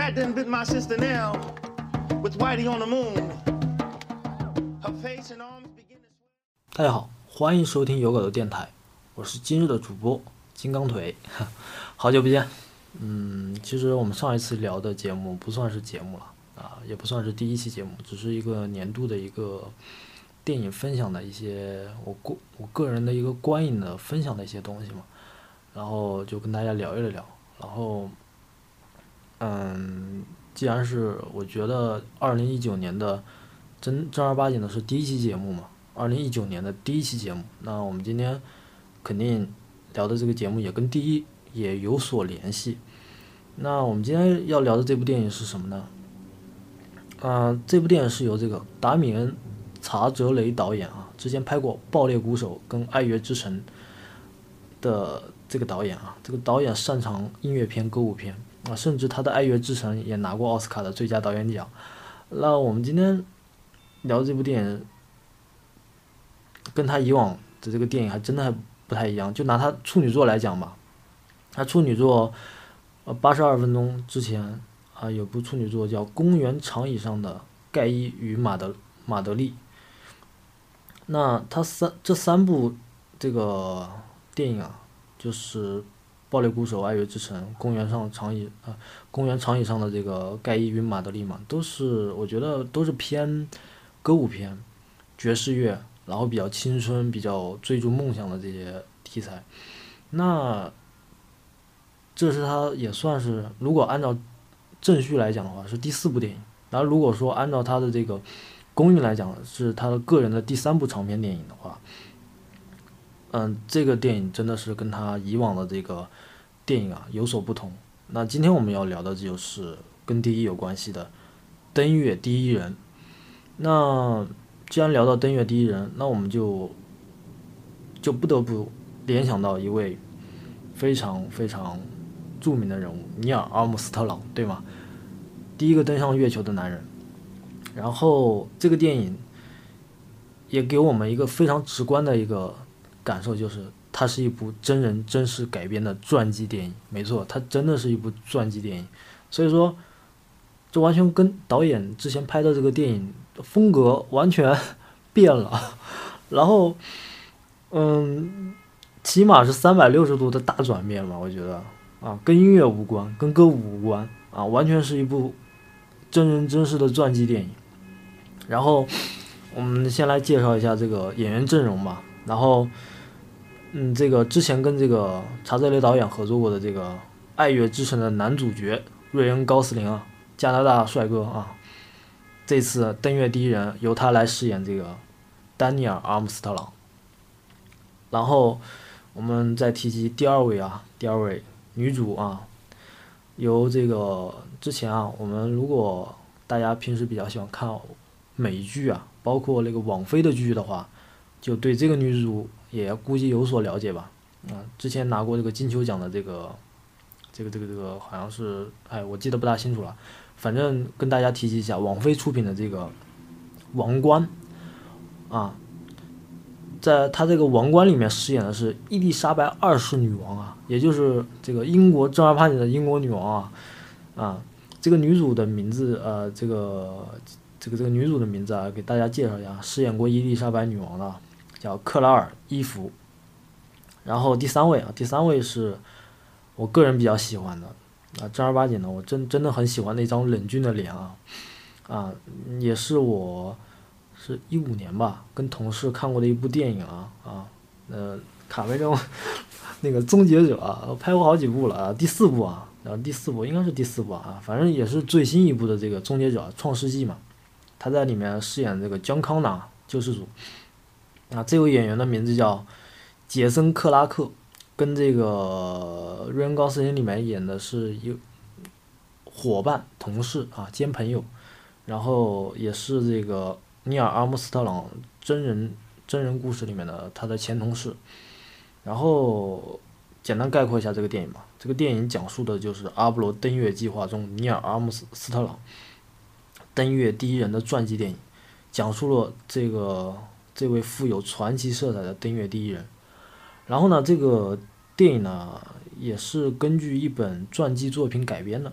rat done bit my sister now with Whitey on the moon. Her face and arms begin to swell. 大家好，欢迎收听有狗的电台，我是今日的主播金刚腿，好久不见。嗯，其实我们上一次聊的节目不算是节目了啊，也不算是第一期节目，只是一个年度的一个电影分享的一些我个我个人的一个观影的分享的一些东西嘛，然后就跟大家聊一聊，然后嗯，既然是我觉得二零一九年的正正儿八经的是第一期节目嘛，二零一九年的第一期节目，那我们今天肯定聊的这个节目也跟第一也有所联系。那我们今天要聊的这部电影是什么呢？啊、这部电影是由这个达米恩·查泽雷导演啊，之前拍过《爆裂鼓手》跟《爱乐之城》的这个导演啊，这个导演擅长音乐片、歌舞片啊，甚至他的《爱乐之城》也拿过奥斯卡的最佳导演奖。那我们今天聊这部电影，跟他以往的这个电影还真的还不太一样。就拿他处女作来讲吧，他处女作，呃，八十二分钟之前啊，有部处女作叫《公园长椅上的盖伊与马德马德利》。那他三这三部这个电影啊，就是《暴力鼓手》《爱乐之城》《公园上长椅》啊，《公园长椅上的这个盖伊与马德利》嘛，都是我觉得都是偏歌舞片、爵士乐，然后比较青春、比较追逐梦想的这些题材。那这是他也算是，如果按照正序来讲的话，是第四部电影。然后如果说按照他的这个公寓来讲，是他的个人的第三部长篇电影的话，嗯，这个电影真的是跟他以往的这个电影啊有所不同。那今天我们要聊的就是跟第一有关系的《登月第一人》。那既然聊到《登月第一人》，那我们就就不得不联想到一位非常非常著名的人物尼尔·阿姆斯特朗，对吗？第一个登上月球的男人。然后这个电影也给我们一个非常直观的一个感受，就是它是一部真人真事改编的传记电影。没错，它真的是一部传记电影。所以说，这完全跟导演之前拍的这个电影风格完全 变了。然后，嗯，起码是三百六十度的大转变吧，我觉得啊，跟音乐无关，跟歌舞无关啊，完全是一部真人真事的传记电影。然后我们先来介绍一下这个演员阵容吧。然后，嗯，这个之前跟这个查泽雷导演合作过的这个《爱乐之城》的男主角瑞恩·高斯林啊，加拿大帅哥啊，这次登月第一人由他来饰演这个丹尼尔·阿姆斯特朗。然后我们再提及第二位啊，第二位女主啊，由这个之前啊，我们如果大家平时比较喜欢看美剧啊，包括那个网飞的剧的话，就对这个女主也估计有所了解吧。啊、之前拿过这个金球奖的这个，这个这个这个好像是，哎，我记得不大清楚了。反正跟大家提及一下，网飞出品的这个《王冠》啊，在她这个《王冠》里面饰演的是伊丽莎白二世女王啊，也就是这个英国正儿八经的英国女王啊，啊，这个女主的名字，呃，这个这个这个女主的名字啊，给大家介绍一下，饰演过伊丽莎白女王的叫克拉尔·伊芙。然后第三位啊，第三位是我个人比较喜欢的。啊，正儿八经的，我真真的很喜欢那张冷峻的脸啊，啊，也是我是一五年吧，跟同事看过的一部电影啊啊，呃，卡梅隆那个《终结者》啊，拍过好几部了啊，第四部啊，然后第四部应该是第四部啊，反正也是最新一部的这个《终结者：创世纪》嘛，他在里面饰演这个江康纳救世主，啊，这位演员的名字叫杰森·克拉克，跟这个瑞恩·高斯林里面演的是一伙伴、同事啊兼朋友，然后也是这个尼尔·阿姆斯特朗真人真人故事里面的他的前同事。然后简单概括一下这个电影吧。这个电影讲述的就是阿波罗登月计划中尼尔·阿姆斯斯特朗登月第一人的传记电影，讲述了这个这位富有传奇色彩的登月第一人。然后呢，这个电影呢也是根据一本传记作品改编的。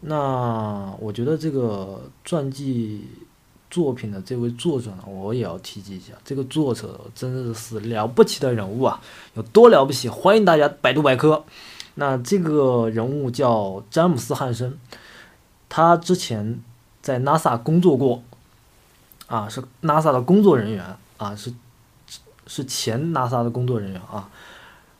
那我觉得这个传记作品的这位作者呢，我也要提及一下，这个作者真的是了不起的人物啊！有多了不起？欢迎大家百度百科。那这个人物叫詹姆斯·汉森，他之前在 NASA 工作过，啊，是 NASA 的工作人员啊，是是前 NASA 的工作人员啊。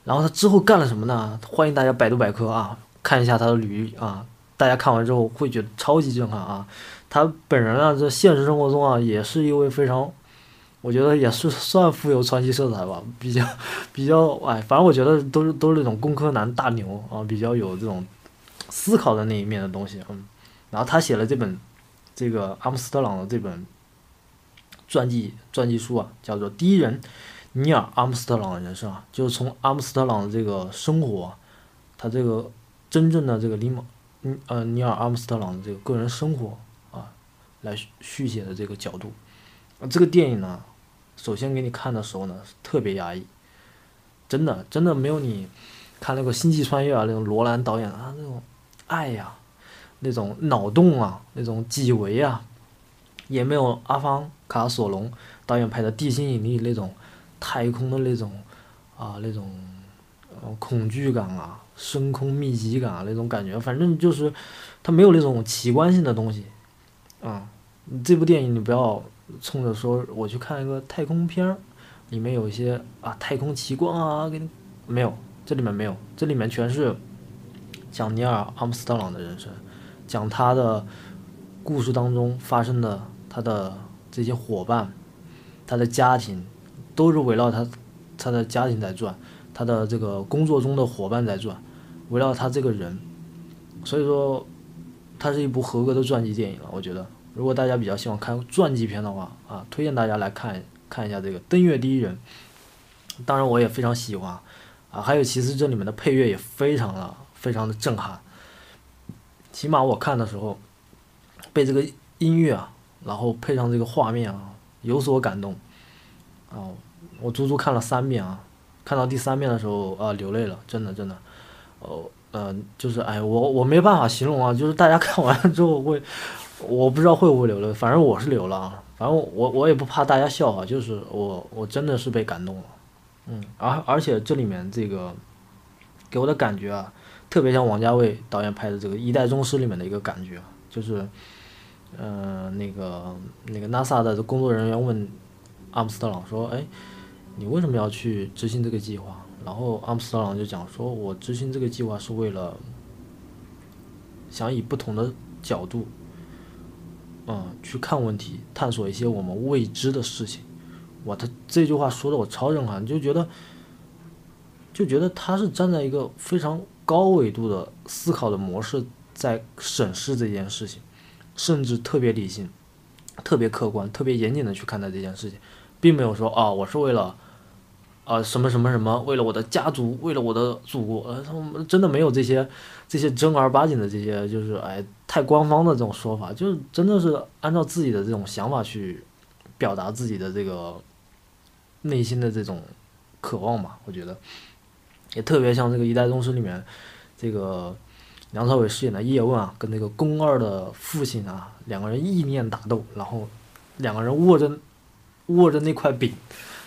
然后他之后干了什么呢？欢迎大家百度百科啊，看一下他的履历啊。大家看完之后会觉得超级震撼啊！他本人啊，在现实生活中啊，也是一位非常，我觉得也是算富有传奇色彩吧，比较比较哎，反正我觉得都是都是那种工科男大牛啊，比较有这种思考的那一面的东西，嗯。然后他写了这本这个阿姆斯特朗的这本传记传记书啊，叫做《第一人尼尔阿姆斯特朗的人生》啊，就是从阿姆斯特朗的这个生活，他这个真正的这个尼玛。嗯呃，尼尔阿姆斯特朗的这个个人生活啊，来续写的这个角度，这个电影呢，首先给你看的时候呢，特别压抑，真的真的没有你看那个星际穿越啊那种罗兰导演啊那种爱呀，那种脑洞啊，那种几维啊，也没有阿方卡索隆导演拍的地心引力那种太空的那种啊那种恐惧感啊。深空密集感啊，那种感觉，反正就是，它没有那种奇观性的东西，啊，这部电影你不要冲着说我去看一个太空片儿，里面有一些啊太空奇观啊，给你没有，这里面没有，这里面全是讲尼尔阿姆斯特朗的人生，讲他的故事当中发生的他的这些伙伴，他的家庭，都是围绕他他的家庭在转，他的这个工作中的伙伴在转。围绕他这个人，所以说，它是一部合格的传记电影了。我觉得，如果大家比较喜欢看传记片的话，啊，推荐大家来看看一下这个《登月第一人》。当然，我也非常喜欢，啊，还有其实这里面的配乐也非常的非常的震撼。起码我看的时候，被这个音乐啊，然后配上这个画面啊，有所感动。啊，我足足看了三遍啊，看到第三遍的时候啊，流泪了，真的真的。哦，嗯，就是哎，我我没办法形容啊，就是大家看完了之后会，我不知道会不会流泪，反正我是流了啊，反正我我也不怕大家笑话，就是我我真的是被感动了，嗯，而而且这里面这个给我的感觉啊，特别像王家卫导演拍的这个《一代宗师》里面的一个感觉，就是，嗯，那个那个 NASA 的工作人员问阿姆斯特朗说，哎，你为什么要去执行这个计划？然后阿姆斯特朗就讲说，我执行这个计划是为了想以不同的角度，嗯，去看问题，探索一些我们未知的事情。哇，他这句话说的我超震撼，就觉得就觉得他是站在一个非常高维度的思考的模式在审视这件事情，甚至特别理性、特别客观、特别严谨的去看待这件事情，并没有说啊，我是为了。啊，什么什么什么，为了我的家族，为了我的祖国，呃，他们真的没有这些，这些正儿八经的这些，就是哎，太官方的这种说法，就是真的是按照自己的这种想法去表达自己的这个内心的这种渴望吧。我觉得也特别像这个《一代宗师》里面这个梁朝伟饰演的叶问啊，跟那个宫二的父亲啊，两个人意念打斗，然后两个人握着握着那块饼，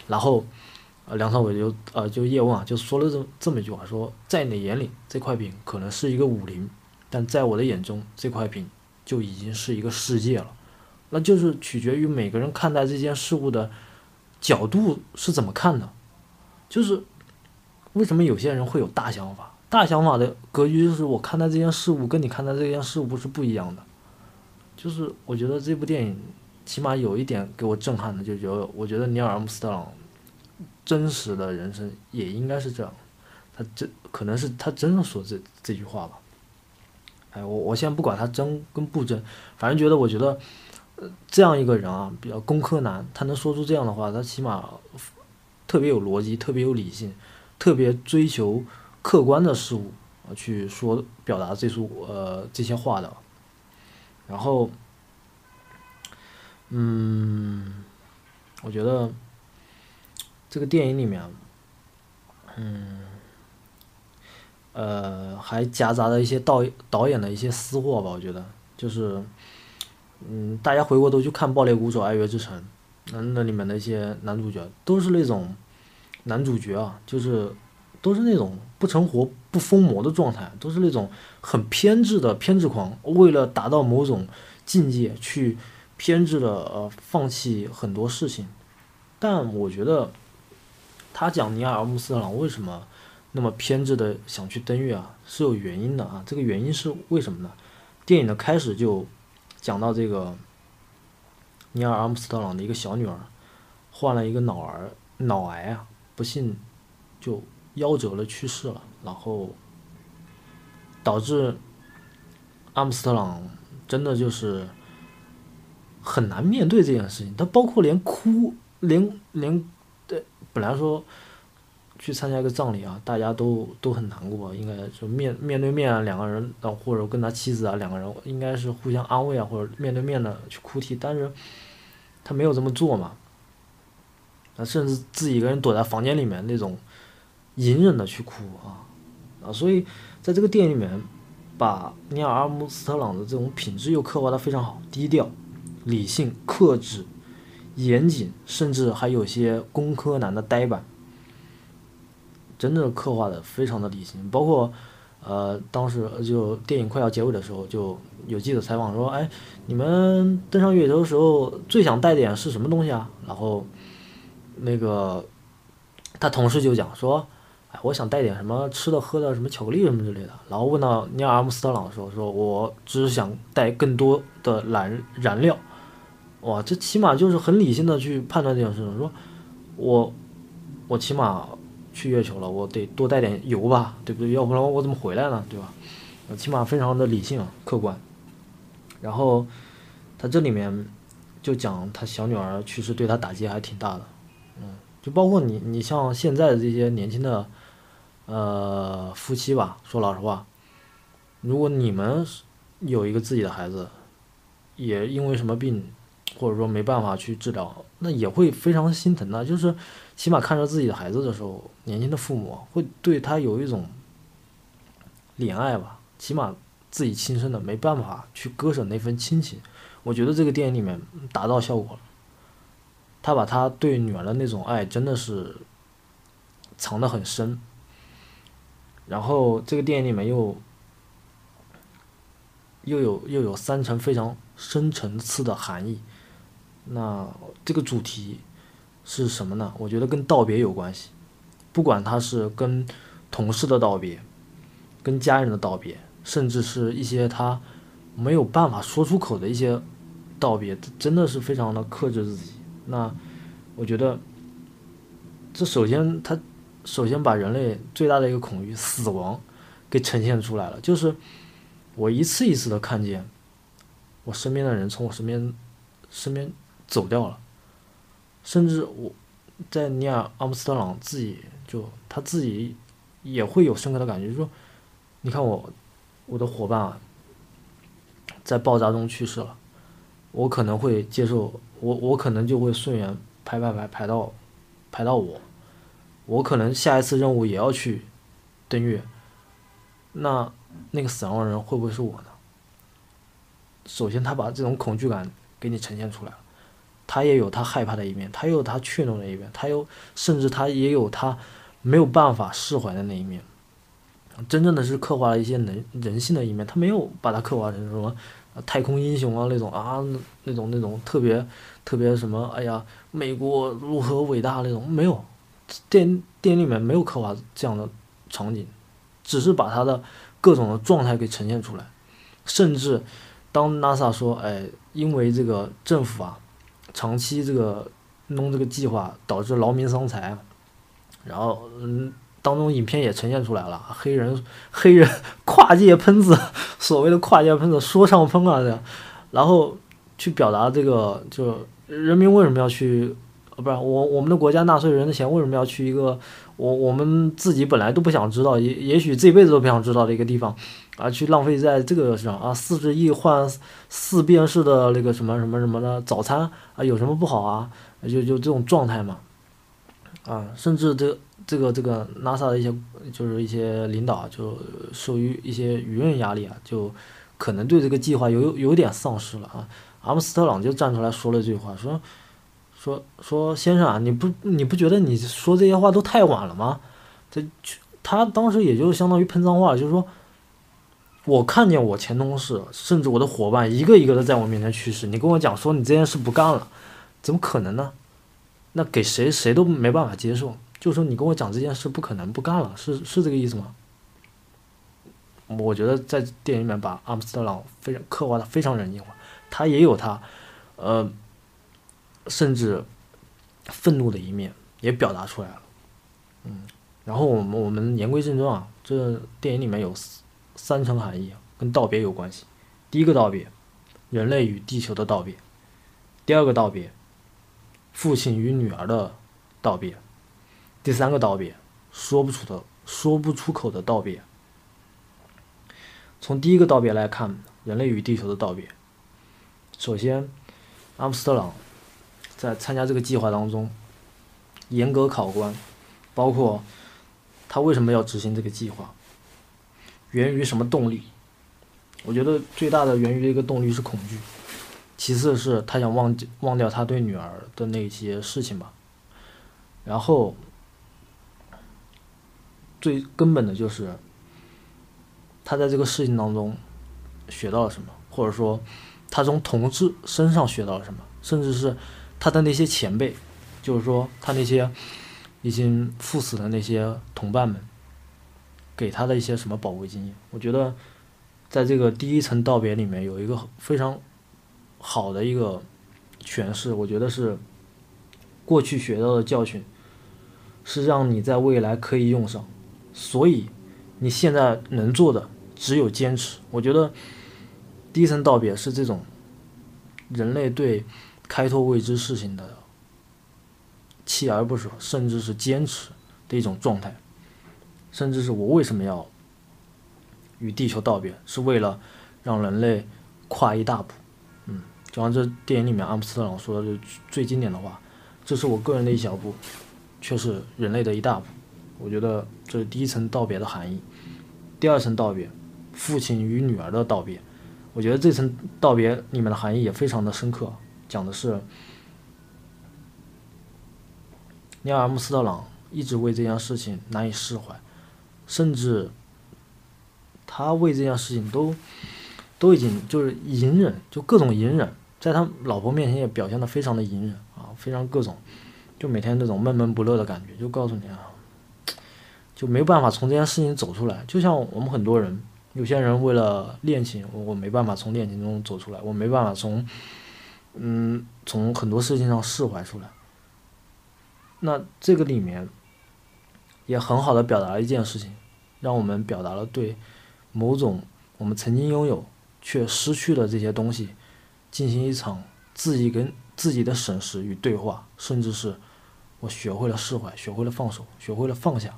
然后呃。梁朝伟就呃就叶问啊就说了这这么一句话，说在你眼里这块饼可能是一个武林，但在我的眼中这块饼就已经是一个世界了。那就是取决于每个人看待这件事物的角度是怎么看的。就是为什么有些人会有大想法？大想法的格局就是我看待这件事物跟你看待这件事物是不一样的。就是我觉得这部电影起码有一点给我震撼的，就觉得我觉得尼尔阿姆斯特朗。真实的人生也应该是这样，他真可能是他真的说这这句话吧。哎，我我先不管他真跟不真，反正觉得我觉得，呃，这样一个人啊，比较工科男，他能说出这样的话，他起码特别有逻辑，特别有理性，特别追求客观的事物啊，去说表达这束呃这些话的。然后，嗯，我觉得。这个电影里面，嗯，呃，还夹杂着一些导导演的一些私货吧，我觉得就是，嗯，大家回过头去看《爆裂鼓手爱乐之城》，那那里面的一些男主角都是那种男主角啊，就是都是那种不成活不疯魔的状态，都是那种很偏执的偏执狂，为了达到某种境界去偏执的呃放弃很多事情。但我觉得他讲尼尔·阿姆斯特朗为什么？那么偏执的想去登月啊，是有原因的啊。这个原因是为什么呢？电影的开始就讲到这个尼尔·阿姆斯特朗的一个小女儿患了一个脑儿脑癌啊，不幸就夭折了，去世了。然后导致阿姆斯特朗真的就是很难面对这件事情。他包括连哭，连连本来说。去参加一个葬礼啊，大家都都很难过，应该就面面对面啊，两个人啊，或者跟他妻子啊，两个人应该是互相安慰啊，或者面对面的去哭啼，但是他没有这么做嘛，啊，甚至自己一个人躲在房间里面那种隐忍的去哭啊，啊，所以在这个电影里面，把尼尔·阿姆斯特朗的这种品质又刻画的非常好，低调、理性、克制、严谨，甚至还有些工科男的呆板。真的刻画的非常的理性，包括，呃，当时就电影快要结尾的时候，就有记者采访说：“哎，你们登上月球的时候最想带点是什么东西啊？”然后，那个他同事就讲说：“我想带点什么吃的喝的，什么巧克力什么之类的。”然后问到尼尔·阿姆斯特朗的时候，说：“我只是想带更多的燃燃料。”哇，这起码就是很理性的去判断这件事情，说：“我，我起码。”去月球了，我得多带点油吧，对不对？要不然我怎么回来呢？对吧？起码非常的理性啊、客观。然后他这里面就讲他小女儿去世对他打击还挺大的，嗯，就包括你，你像现在的这些年轻的呃夫妻吧，说老实话，如果你们有一个自己的孩子，也因为什么病，或者说没办法去治疗，那也会非常心疼的，就是。起码看着自己的孩子的时候，年轻的父母会对他有一种怜爱吧。起码自己亲生的没办法去割舍那份亲情。我觉得这个电影里面达到效果了。他把他对女儿的那种爱真的是藏得很深。然后这个电影里面又又有又有三层非常深层次的含义。那这个主题。是什么呢？我觉得跟道别有关系，不管他是跟同事的道别，跟家人的道别，甚至是一些他没有办法说出口的一些道别，真的是非常的克制自己。那我觉得，这首先他首先把人类最大的一个恐惧——死亡，给呈现出来了。就是我一次一次的看见我身边的人从我身边身边走掉了。甚至我，在尼尔·阿姆斯特朗自己就他自己也会有深刻的感觉，就说，你看我，我的伙伴啊在爆炸中去世了，我可能会接受，我我可能就会顺延排排排排到排到我，我可能下一次任务也要去登月，那那个死亡的人会不会是我呢？首先，他把这种恐惧感给你呈现出来了。他也有他害怕的一面，他也有他怯懦的一面，他有甚至他也有他没有办法释怀的那一面。真正的是刻画了一些人人性的一面，他没有把它刻画成什么太空英雄啊那种啊那种那种特别特别什么哎呀美国如何伟大那种没有，电电影里面没有刻画这样的场景，只是把他的各种的状态给呈现出来，甚至当 NASA 说哎因为这个政府啊。长期这个弄这个计划导致劳民伤财，然后嗯，当中影片也呈现出来了，黑人黑人跨界喷子，所谓的跨界喷子说唱喷啊这，然后去表达这个就人民为什么要去，不是我我们的国家纳税人的钱为什么要去一个我我们自己本来都不想知道也也许这辈子都不想知道的一个地方。啊，去浪费在这个上啊！四十亿换四便士的那个什么什么什么的早餐啊，有什么不好啊？就就这种状态嘛。啊，甚至这这个这个 NASA 的一些就是一些领导就受于一些舆论压力啊，就可能对这个计划有有点丧失了啊。阿姆斯特朗就站出来说了这句话，说说说先生啊，你不你不觉得你说这些话都太晚了吗？这他当时也就相当于喷脏话，就是说，我看见我前同事甚至我的伙伴一个一个的在我面前去世，你跟我讲说你这件事不干了，怎么可能呢？那给谁谁都没办法接受，就说你跟我讲这件事不可能不干了，是是这个意思吗？我觉得在电影里面把阿姆斯特朗非常刻画的非常人性化，他也有他，呃，甚至愤怒的一面也表达出来了，嗯，然后我们我们言归正传啊，这电影里面有三层含义，跟道别有关系。第一个道别，人类与地球的道别；第二个道别。父亲与女儿的道别，第三个道别，说不出的、说不出口的道别。从第一个道别来看，人类与地球的道别。首先，阿姆斯特朗在参加这个计划当中，严格考官，包括他为什么要执行这个计划，源于什么动力？我觉得最大的源于一个动力是恐惧。其次是他想忘记忘掉他对女儿的那些事情吧，然后最根本的就是他在这个事情当中学到了什么，或者说他从同志身上学到了什么，甚至是他的那些前辈，就是说他那些已经赴死的那些同伴们给他的一些什么宝贵经验。我觉得在这个第一层道别里面有一个非常。好的一个诠释，我觉得是过去学到的教训，是让你在未来可以用上，所以你现在能做的只有坚持。我觉得第一层道别是这种人类对开拓未知事情的锲而不舍，甚至是坚持的一种状态，甚至是我为什么要与地球道别，是为了让人类跨一大步。嗯就像这电影里面阿姆斯特朗说的最经典的话：“这是我个人的一小步，却是人类的一大步。”我觉得这是第一层道别的含义。第二层道别，父亲与女儿的道别。我觉得这层道别里面的含义也非常的深刻，讲的是尼尔·阿姆斯特朗一直为这件事情难以释怀，甚至他为这件事情都都已经就是隐忍，就各种隐忍。在他老婆面前也表现的非常的隐忍啊，非常各种，就每天那种闷闷不乐的感觉，就告诉你啊，就没办法从这件事情走出来。就像我们很多人，有些人为了恋情，我没办法从恋情中走出来，我没办法从，嗯，从很多事情上释怀出来。那这个里面，也很好的表达了一件事情，让我们表达了对某种我们曾经拥有却失去的这些东西。进行一场自己跟自己的审视与对话，甚至是我学会了释怀，学会了放手，学会了放下。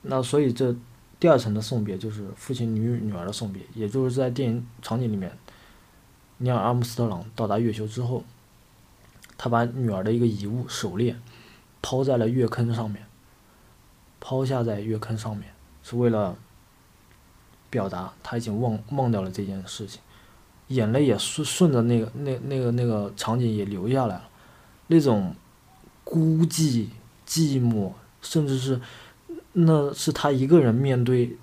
那所以这第二层的送别就是父亲与女儿的送别，也就是在电影场景里面，尼尔·阿姆斯特朗到达月球之后，他把女儿的一个遗物手链抛在了月坑上面，抛下在月坑上面，是为了表达他已经忘忘掉了这件事情。眼泪也顺顺着那个那那个那个场景也流下来了，那种孤寂、寂寞，甚至是那是他一个人面对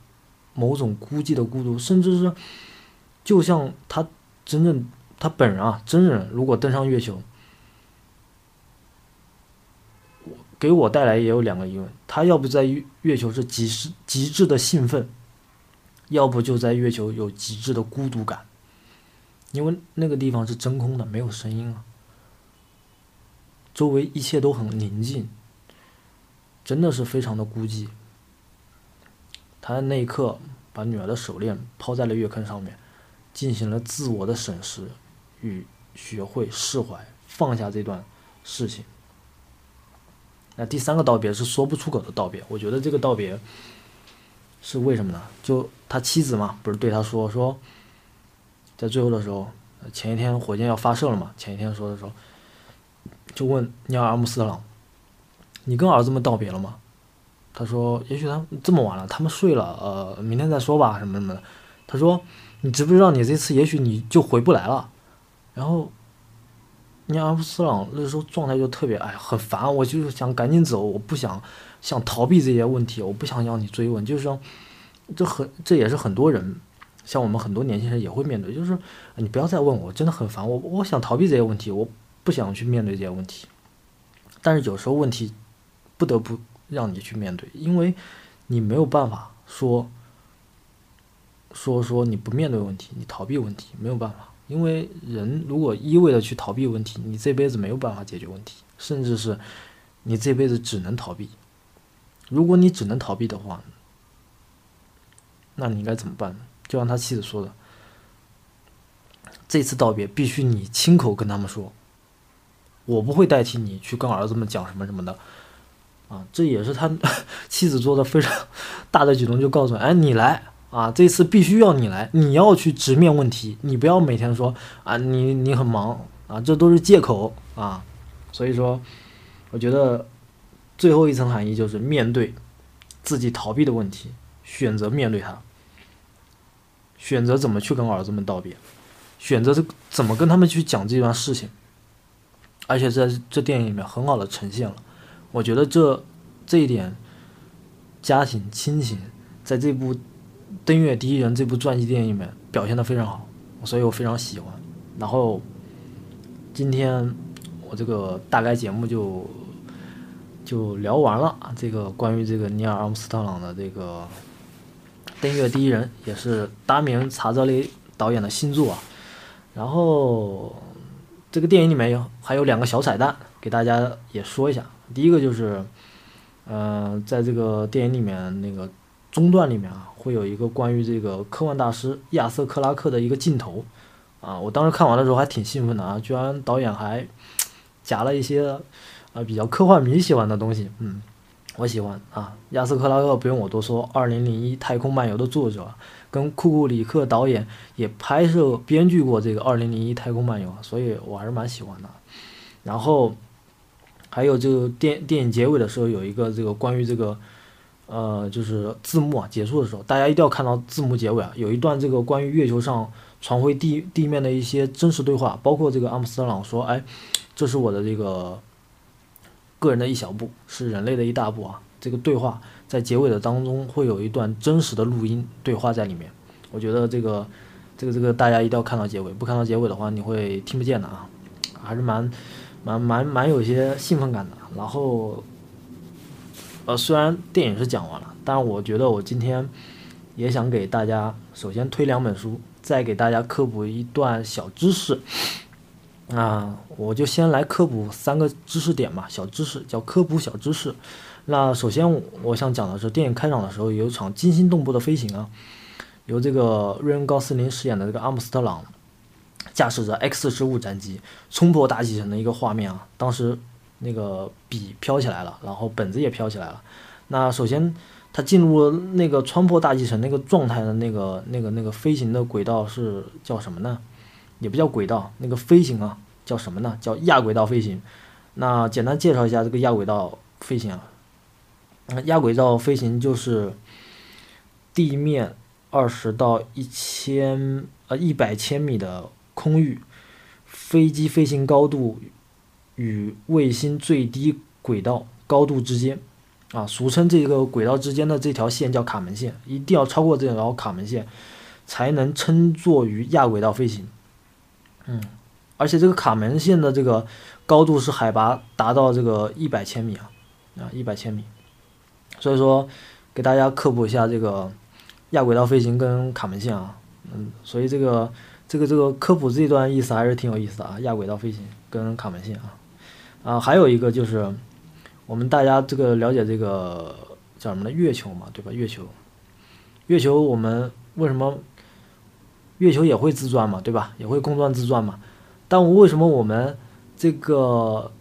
某种孤寂的孤独，甚至是就像他真正他本人啊，真人如果登上月球，给我带来也有两个疑问：他要不在月球是极致极致的兴奋，要不就在月球有极致的孤独感。因为那个地方是真空的，没有声音啊，周围一切都很宁静，真的是非常的孤寂。他在那一刻把女儿的手链抛在了月坑上面，进行了自我的审视与学会释怀、放下这段事情。那第三个道别是说不出口的道别，我觉得这个道别是为什么呢？就他妻子嘛，不是对他说说。在最后的时候，前一天火箭要发射了嘛？前一天说的时候，就问尼尔阿姆斯特朗：“你跟儿子们道别了吗？”他说：“也许他这么晚了，他们睡了，呃，明天再说吧，什么什么的。”他说：“你知不知道你这次也许你就回不来了？”然后你阿姆斯朗那时候状态就特别哎，很烦，我就是想赶紧走，我不想想逃避这些问题，我不想让你追问，就是说，这很这也是很多人。像我们很多年轻人也会面对，就是你不要再问我，真的很烦我，我想逃避这些问题，我不想去面对这些问题。但是有时候问题不得不让你去面对，因为你没有办法说说说你不面对问题，你逃避问题没有办法。因为人如果一味的去逃避问题，你这辈子没有办法解决问题，甚至是你这辈子只能逃避。如果你只能逃避的话，那你应该怎么办呢？就像他妻子说的，这次道别必须你亲口跟他们说，我不会代替你去跟儿子们讲什么什么的，啊，这也是他 妻子做的非常大的举动，就告诉哎，你来啊，这次必须要你来，你要去直面问题，你不要每天说啊，你你很忙啊，这都是借口啊，所以说，我觉得最后一层含义就是面对自己逃避的问题，选择面对它。选择怎么去跟儿子们道别，选择怎么跟他们去讲这段事情，而且在这电影里面很好的呈现了，我觉得这这一点家庭亲情在这部《登月第一人》这部传记电影里面表现的非常好，所以我非常喜欢。然后今天我这个大概节目就就聊完了，这个关于这个尼尔阿姆斯特朗的这个。登月第一人也是达米恩·查泽雷导演的新作啊，然后这个电影里面有还有两个小彩蛋，给大家也说一下。第一个就是，呃，在这个电影里面那个中段里面啊，会有一个关于这个科幻大师亚瑟·克拉克的一个镜头啊，我当时看完的时候还挺兴奋的啊，居然导演还夹了一些啊比较科幻迷喜欢的东西，嗯。我喜欢啊，亚瑟克拉克不用我多说，《二零零一太空漫游》的作者，跟库库里克导演也拍摄编剧过这个《二零零一太空漫游》，所以我还是蛮喜欢的。然后还有就电电影结尾的时候有一个这个关于这个呃就是字幕啊结束的时候，大家一定要看到字幕结尾啊，有一段这个关于月球上传回地地面的一些真实对话，包括这个阿姆斯特朗说：“哎，这是我的这个。”个人的一小步是人类的一大步啊！这个对话在结尾的当中会有一段真实的录音对话在里面。我觉得这个、这个、这个大家一定要看到结尾，不看到结尾的话你会听不见的啊！还是蛮、蛮、蛮、蛮有些兴奋感的。然后，虽然电影是讲完了，但我觉得我今天也想给大家首先推两本书，再给大家科普一段小知识。那我就先来科普三个知识点吧，小知识叫科普小知识。那首先我想讲的是，电影开场的时候有一场惊心动魄的飞行啊，由这个瑞恩·高斯林饰演的这个阿姆斯特朗驾驶着 X 十五战机冲破大气层的一个画面啊。当时那个笔飘起来了，然后本子也飘起来了。那首先它进入那个穿破大气层那个状态的那个那个那个飞行的轨道是叫什么呢？也不叫轨道，那个飞行啊，叫什么呢？叫亚轨道飞行。那简单介绍一下这个亚轨道飞行啊。亚轨道飞行就是地面二十到一千呃一百千米的空域，飞机飞行高度与卫星最低轨道高度之间啊，俗称这个轨道之间的这条线叫卡门线，一定要超过这条卡门线，才能称作于亚轨道飞行。嗯，而且这个卡门线的这个高度是海拔达到这个一百千米啊，啊一百千米，所以说给大家科普一下这个亚轨道飞行跟卡门线啊，嗯，所以这个这个这个科普这段意思还是挺有意思的啊，亚轨道飞行跟卡门线啊，啊还有一个就是我们大家这个了解这个叫什么呢？月球嘛，对吧？月球，月球我们为什么？月球也会自转嘛，对吧？也会公转自转嘛。但为什么我们这个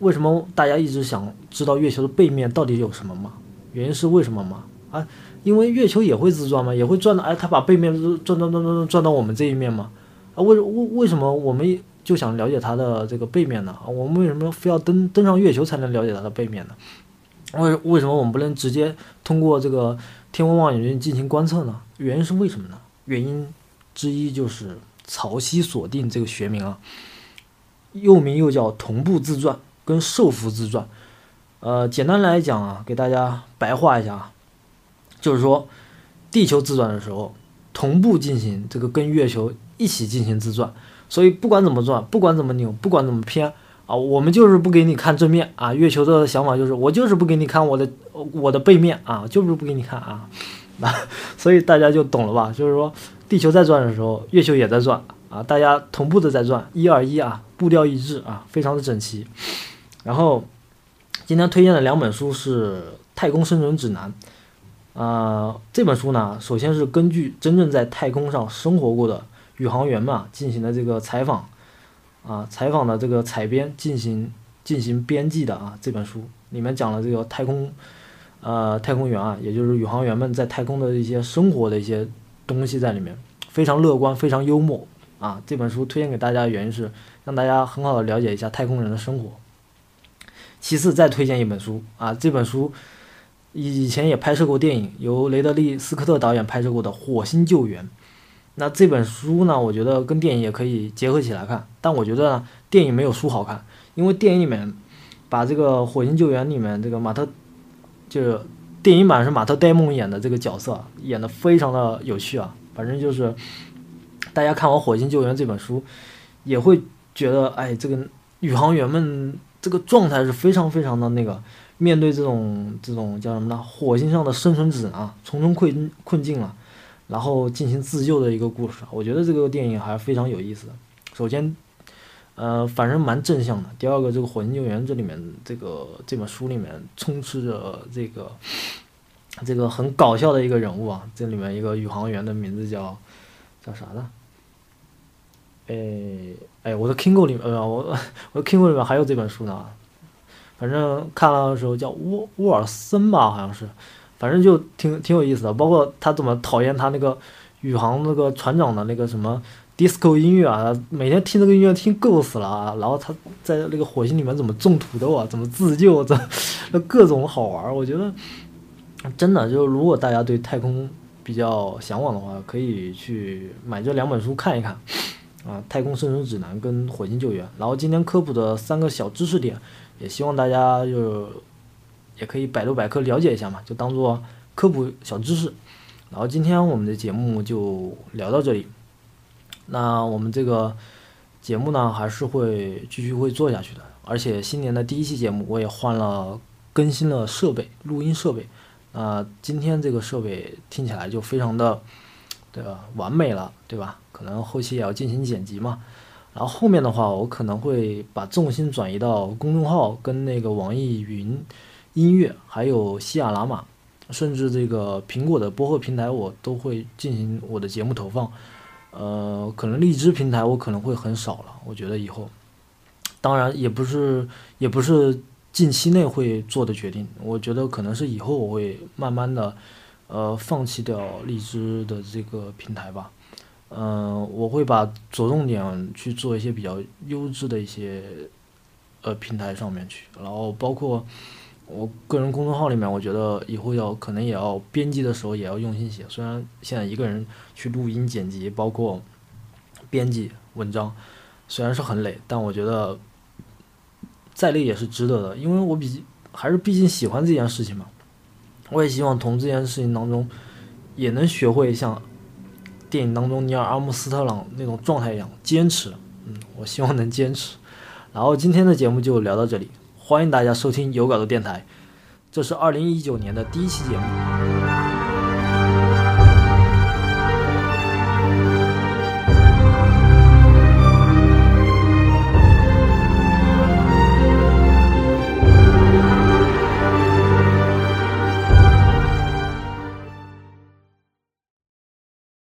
为什么大家一直想知道月球的背面到底有什么嘛？原因是为什么嘛？啊，因为月球也会自转嘛，也会转到哎，它把背面转转转转转到我们这一面嘛。啊，为为为什么我们就想了解它的这个背面呢？我们为什么非要登登上月球才能了解它的背面呢？为为什么我们不能直接通过这个天文望远镜进行观测呢？原因是为什么呢？原因之一就是潮汐锁定这个学名啊，又名又叫同步自转跟受浮自转。呃，简单来讲啊，给大家白话一下啊，就是说地球自转的时候，同步进行这个跟月球一起进行自转。所以不管怎么转，不管怎么扭，不管怎么偏啊，我们就是不给你看正面啊。月球的想法就是，我就是不给你看我的我的背面啊，就是不给你看啊。啊，所以大家就懂了吧？就是说，地球在转的时候，月球也在转啊，大家同步的在转，一二一啊，步调一致啊，非常的整齐。然后今天推荐的两本书是《太空生存指南》啊，这本书呢，首先是根据真正在太空上生活过的。宇航员嘛，进行的这个采访，啊，采访的这个采编进行进行编辑的啊，这本书里面讲了这个太空，呃，太空员啊，也就是宇航员们在太空的一些生活的一些东西在里面，非常乐观，非常幽默啊。这本书推荐给大家的原因是让大家很好的了解一下太空人的生活。其次再推荐一本书啊，这本书以以前也拍摄过电影，由雷德利·斯科特导演拍摄过的《火星救援》。那这本书呢？我觉得跟电影也可以结合起来看，但我觉得，电影没有书好看，因为电影里面把这个《火星救援》里面这个马特，就是电影版是马特·戴蒙演的这个角色，演的非常的有趣啊。反正就是大家看完《火星救援》这本书，也会觉得，哎，这个宇航员们这个状态是非常非常的那个，面对这种这种叫什么呢？火星上的生存指南，重重困困境了。然后进行自救的一个故事，我觉得这个电影还是非常有意思的。首先，呃，反正蛮正向的。第二个，这个《火星救援》这里面这个这本书里面充斥着这个这个很搞笑的一个人物啊。这里面一个宇航员的名字叫叫啥呢？哎哎，我的 Kingo 里面呃，我我的 Kingo 里面还有这本书呢。反正看了的时候叫沃沃尔森吧，好像是。反正就挺挺有意思的，包括他怎么讨厌他那个宇航那个船长的那个什么 disco 音乐啊，每天听这个音乐听够死了啊。然后他在那个火星里面怎么种土豆啊，怎么自救，这 那各种好玩。我觉得真的就是，如果大家对太空比较向往的话，可以去买这两本书看一看啊，《太空生存指南》跟《火星救援》。然后今天科普的三个小知识点，也希望大家就。也可以百度百科了解一下嘛，就当做科普小知识。然后今天我们的节目就聊到这里。那我们这个节目呢，还是会继续会做下去的。而且新年的第一期节目，我也换了更新了设备，录音设备。那今天这个设备听起来就非常的，对吧？完美了，对吧？可能后期也要进行剪辑嘛。然后后面的话，我可能会把重心转移到公众号跟那个网易云。音乐还有喜马拉雅，甚至这个苹果的播客平台，我都会进行我的节目投放。呃，可能荔枝平台我可能会很少了。我觉得以后，当然也不是也不是近期内会做的决定。我觉得可能是以后我会慢慢的，呃，放弃掉荔枝的这个平台吧。嗯，我会把着重点去做一些比较优质的一些呃平台上面去，然后包括。我个人公众号里面，我觉得以后要可能也要编辑的时候也要用心写。虽然现在一个人去录音剪辑，包括编辑文章，虽然是很累，但我觉得再累也是值得的，因为我比还是毕竟喜欢这件事情嘛。我也希望从这件事情当中也能学会像电影当中尼尔阿姆斯特朗那种状态一样坚持。嗯，我希望能坚持。然后今天的节目就聊到这里。欢迎大家收听有稿的电台，这是二零一九年的第一期节目。